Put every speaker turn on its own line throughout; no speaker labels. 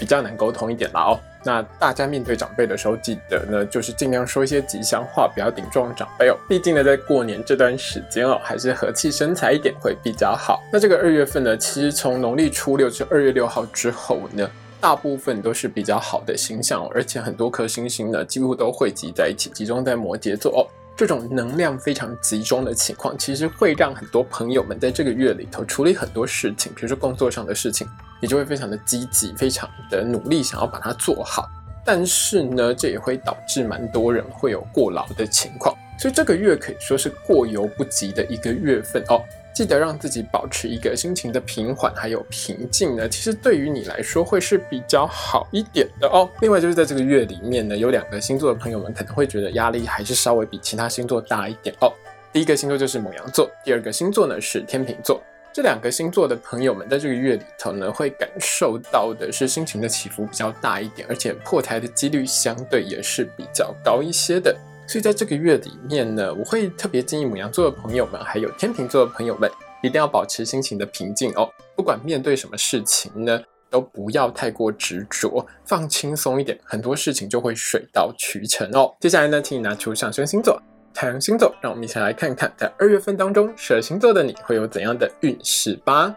比较难沟通一点了哦。那大家面对长辈的时候，记得呢，就是尽量说一些吉祥话，不要顶撞长辈哦。毕竟呢，在过年这段时间哦，还是和气生财一点会比较好。那这个二月份呢，其实从农历初六至二月六号之后呢。大部分都是比较好的星象，而且很多颗星星呢，几乎都汇集在一起，集中在摩羯座哦。这种能量非常集中的情况，其实会让很多朋友们在这个月里头处理很多事情，比如说工作上的事情，你就会非常的积极，非常的努力，想要把它做好。但是呢，这也会导致蛮多人会有过劳的情况，所以这个月可以说是过犹不及的一个月份哦。记得让自己保持一个心情的平缓还有平静呢，其实对于你来说会是比较好一点的哦。另外就是在这个月里面呢，有两个星座的朋友们可能会觉得压力还是稍微比其他星座大一点哦。第一个星座就是母羊座，第二个星座呢是天秤座。这两个星座的朋友们在这个月里头呢，会感受到的是心情的起伏比较大一点，而且破台的几率相对也是比较高一些的。所以在这个月里面呢，我会特别建议母羊座的朋友们，还有天秤座的朋友们，一定要保持心情的平静哦。不管面对什么事情呢，都不要太过执着，放轻松一点，很多事情就会水到渠成哦。接下来呢，请你拿出上升星座、太阳星座，让我们一起来看看，在二月份当中，蛇星座的你会有怎样的运势吧。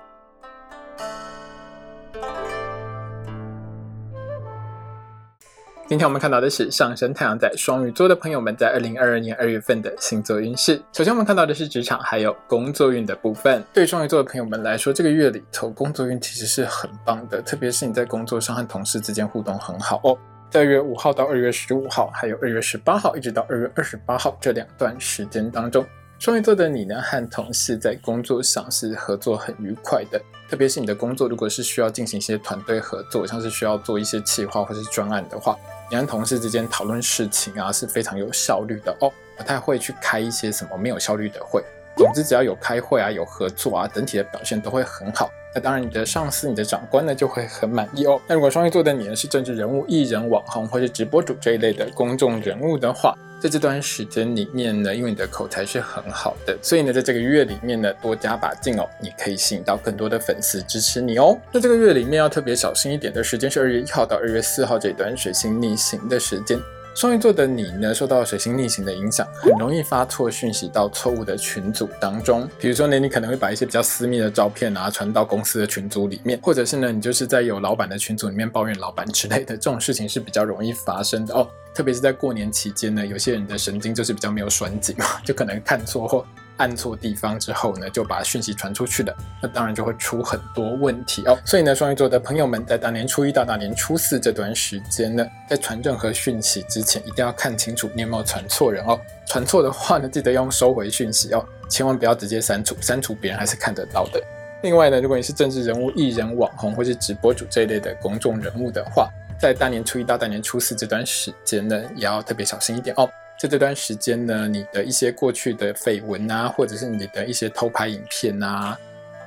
今天我们看到的是上升太阳在双鱼座的朋友们在二零二二年二月份的星座运势。首先，我们看到的是职场还有工作运的部分。对双鱼座的朋友们来说，这个月里头工作运其实是很棒的，特别是你在工作上和同事之间互动很好哦。二月五号到二月十五号，还有二月十八号一直到二月二十八号这两段时间当中，双鱼座的你呢和同事在工作上是合作很愉快的。特别是你的工作如果是需要进行一些团队合作，像是需要做一些企划或是专案的话。你跟同事之间讨论事情啊，是非常有效率的哦，不太会去开一些什么没有效率的会。总之，只要有开会啊，有合作啊，整体的表现都会很好。那当然，你的上司、你的长官呢，就会很满意哦。那如果双鱼座的你呢，是政治人物、艺人、网红或是直播主这一类的公众人物的话，在这段时间里面呢，因为你的口才是很好的，所以呢，在这个月里面呢，多加把劲哦，你可以吸引到更多的粉丝支持你哦。那这个月里面要特别小心一点的时间是二月一号到二月四号这段水星逆行的时间。双鱼座的你呢，受到水星逆行的影响，很容易发错讯息到错误的群组当中。比如说呢，你可能会把一些比较私密的照片啊传到公司的群组里面，或者是呢，你就是在有老板的群组里面抱怨老板之类的，这种事情是比较容易发生的哦。特别是在过年期间呢，有些人的神经就是比较没有拴紧嘛，就可能看错或。按错地方之后呢，就把讯息传出去了，那当然就会出很多问题哦。所以呢，双鱼座的朋友们在大年初一到大年初四这段时间呢，在传任何讯息之前，一定要看清楚你有没有传错人哦。传错的话呢，记得用收回讯息哦，千万不要直接删除，删除别人还是看得到的。另外呢，如果你是政治人物、艺人、网红或是直播主这一类的公众人物的话，在大年初一到大年初四这段时间呢，也要特别小心一点哦。在这段时间呢，你的一些过去的绯闻啊，或者是你的一些偷拍影片啊、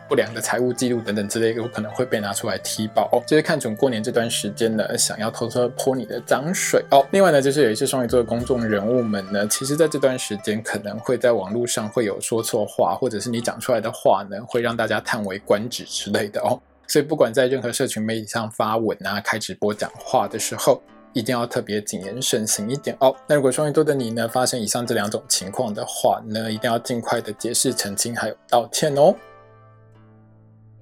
不良的财务记录等等之类，有可能会被拿出来踢爆哦。就是看准过年这段时间呢，想要偷偷泼你的脏水哦。另外呢，就是有一些双鱼座的公众人物们呢，其实在这段时间可能会在网络上会有说错话，或者是你讲出来的话呢，会让大家叹为观止之类的哦。所以不管在任何社群媒体上发文啊、开直播讲话的时候，一定要特别谨言慎行一点哦。那如果双鱼座的你呢，发生以上这两种情况的话呢，一定要尽快的解释澄清，还有道歉哦。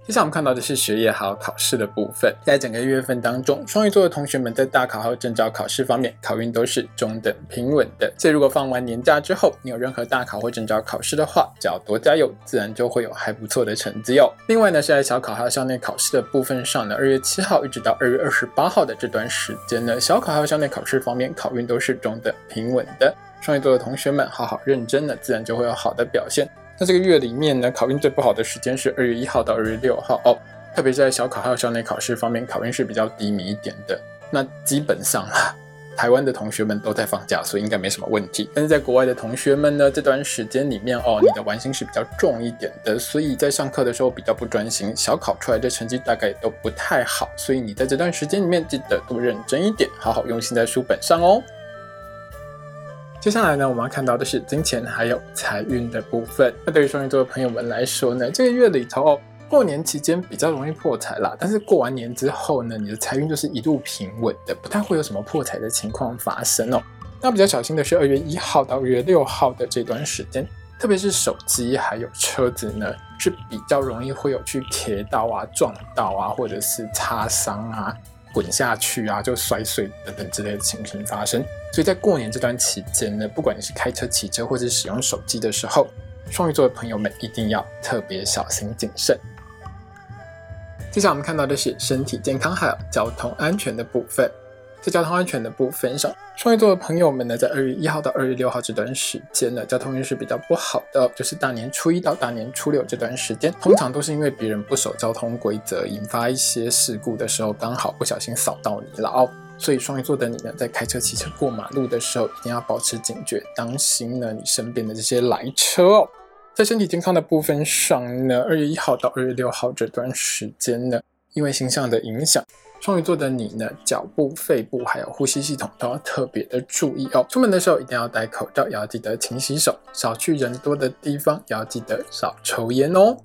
接下来我们看到的是学业还有考试的部分，在整个月份当中，双鱼座的同学们在大考还有证照考试方面，考运都是中等平稳的。所以如果放完年假之后，你有任何大考或证照考试的话，只要多加油，自然就会有还不错的成绩哦。另外呢，是在小考还有校内考试的部分上呢，二月七号一直到二月二十八号的这段时间呢，小考还有校内考试方面，考运都是中等平稳的。双鱼座的同学们，好好认真呢，自然就会有好的表现。那这个月里面呢，考运最不好的时间是二月一号到二月六号哦，特别在小考还有校内考试方面，考运是比较低迷一点的。那基本上啊，台湾的同学们都在放假，所以应该没什么问题。但是在国外的同学们呢，这段时间里面哦，你的玩心是比较重一点的，所以在上课的时候比较不专心，小考出来的成绩大概都不太好。所以你在这段时间里面记得多认真一点，好好用心在书本上哦。接下来呢，我们要看到的是金钱还有财运的部分。那对于双鱼座的朋友们来说呢，这个月里头哦，过年期间比较容易破财啦。但是过完年之后呢，你的财运就是一路平稳的，不太会有什么破财的情况发生哦。那比较小心的是二月一号到二月六号的这段时间，特别是手机还有车子呢，是比较容易会有去贴到啊、撞到啊，或者是擦伤啊。滚下去啊，就摔碎等等之类的情形发生。所以在过年这段期间呢，不管你是开车、骑车或者使用手机的时候，双鱼座的朋友们一定要特别小心谨慎。接下来我们看到的是身体健康还有交通安全的部分。在交通安全的部分上，双鱼座的朋友们呢，在二月一号到二月六号这段时间呢，交通运势比较不好的，就是大年初一到大年初六这段时间，通常都是因为别人不守交通规则，引发一些事故的时候，刚好不小心扫到你了哦。所以双鱼座的你呢，在开车、骑车过马路的时候，一定要保持警觉，当心呢你身边的这些来车哦。在身体健康的部分上呢，二月一号到二月六号这段时间呢，因为星象的影响。双鱼座的你呢，脚部、肺部还有呼吸系统都要特别的注意哦。出门的时候一定要戴口罩，也要记得勤洗手，少去人多的地方，也要记得少抽烟哦。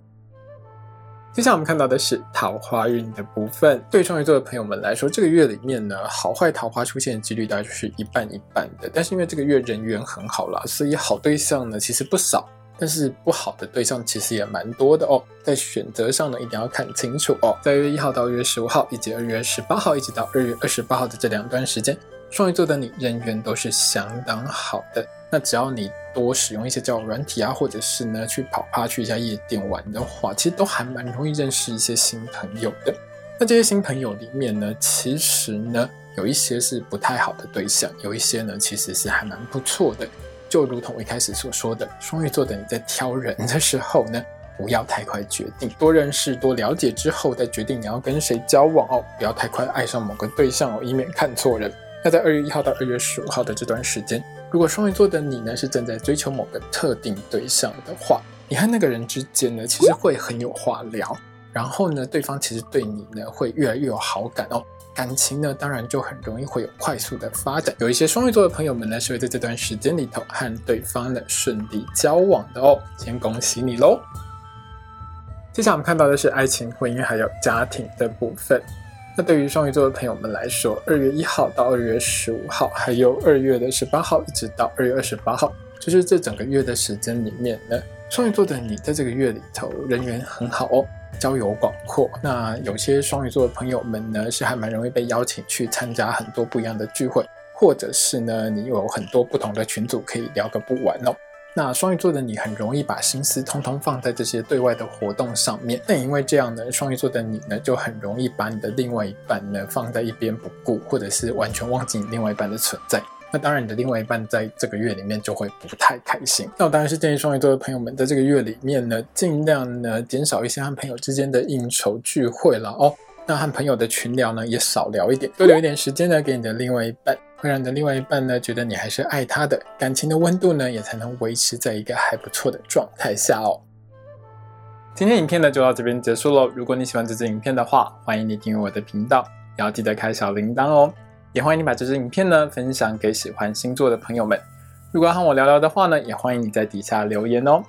接下来我们看到的是桃花运的部分。对双鱼座的朋友们来说，这个月里面呢，好坏桃花出现的几率大概就是一半一半的。但是因为这个月人缘很好啦，所以好对象呢其实不少。但是不好的对象其实也蛮多的哦，在选择上呢，一定要看清楚哦。在二月一号到二月十五号，以及二月十八号一直到二月二十八号的这两段时间，双鱼座的你人缘都是相当好的。那只要你多使用一些交友软体啊，或者是呢去跑趴去一下夜店玩的话，其实都还蛮容易认识一些新朋友的。那这些新朋友里面呢，其实呢有一些是不太好的对象，有一些呢其实是还蛮不错的。就如同我一开始所说的，双鱼座的你在挑人的时候呢，不要太快决定，多认识、多了解之后再决定你要跟谁交往哦，不要太快爱上某个对象哦，以免看错人。那在二月一号到二月十五号的这段时间，如果双鱼座的你呢是正在追求某个特定对象的话，你和那个人之间呢其实会很有话聊，然后呢对方其实对你呢会越来越有好感哦。感情呢，当然就很容易会有快速的发展。有一些双鱼座的朋友们呢，是会在这段时间里头和对方呢顺利交往的哦。先恭喜你喽！接下来我们看到的是爱情、婚姻还有家庭的部分。那对于双鱼座的朋友们来说，二月一号到二月十五号，还有二月的十八号，一直到二月二十八号，就是这整个月的时间里面呢，双鱼座的你在这个月里头人缘很好哦。交友广阔，那有些双鱼座的朋友们呢，是还蛮容易被邀请去参加很多不一样的聚会，或者是呢，你有很多不同的群组可以聊个不完哦。那双鱼座的你很容易把心思通通放在这些对外的活动上面，那因为这样呢，双鱼座的你呢，就很容易把你的另外一半呢放在一边不顾，或者是完全忘记你另外一半的存在。那当然，你的另外一半在这个月里面就会不太开心。那我当然是建议双鱼座的朋友们，在这个月里面呢，尽量呢减少一些和朋友之间的应酬聚会了哦。那和朋友的群聊呢，也少聊一点，多留一点时间呢给你的另外一半，会让你的另外一半呢觉得你还是爱他的，感情的温度呢也才能维持在一个还不错的状态下哦。今天影片呢就到这边结束喽。如果你喜欢这支影片的话，欢迎你订阅我的频道，也要记得开小铃铛哦。也欢迎你把这支影片呢分享给喜欢星座的朋友们。如果要和我聊聊的话呢，也欢迎你在底下留言哦。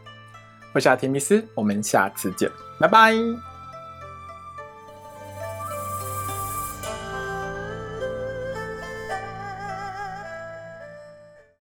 我是阿提米斯，我们下次见，拜拜。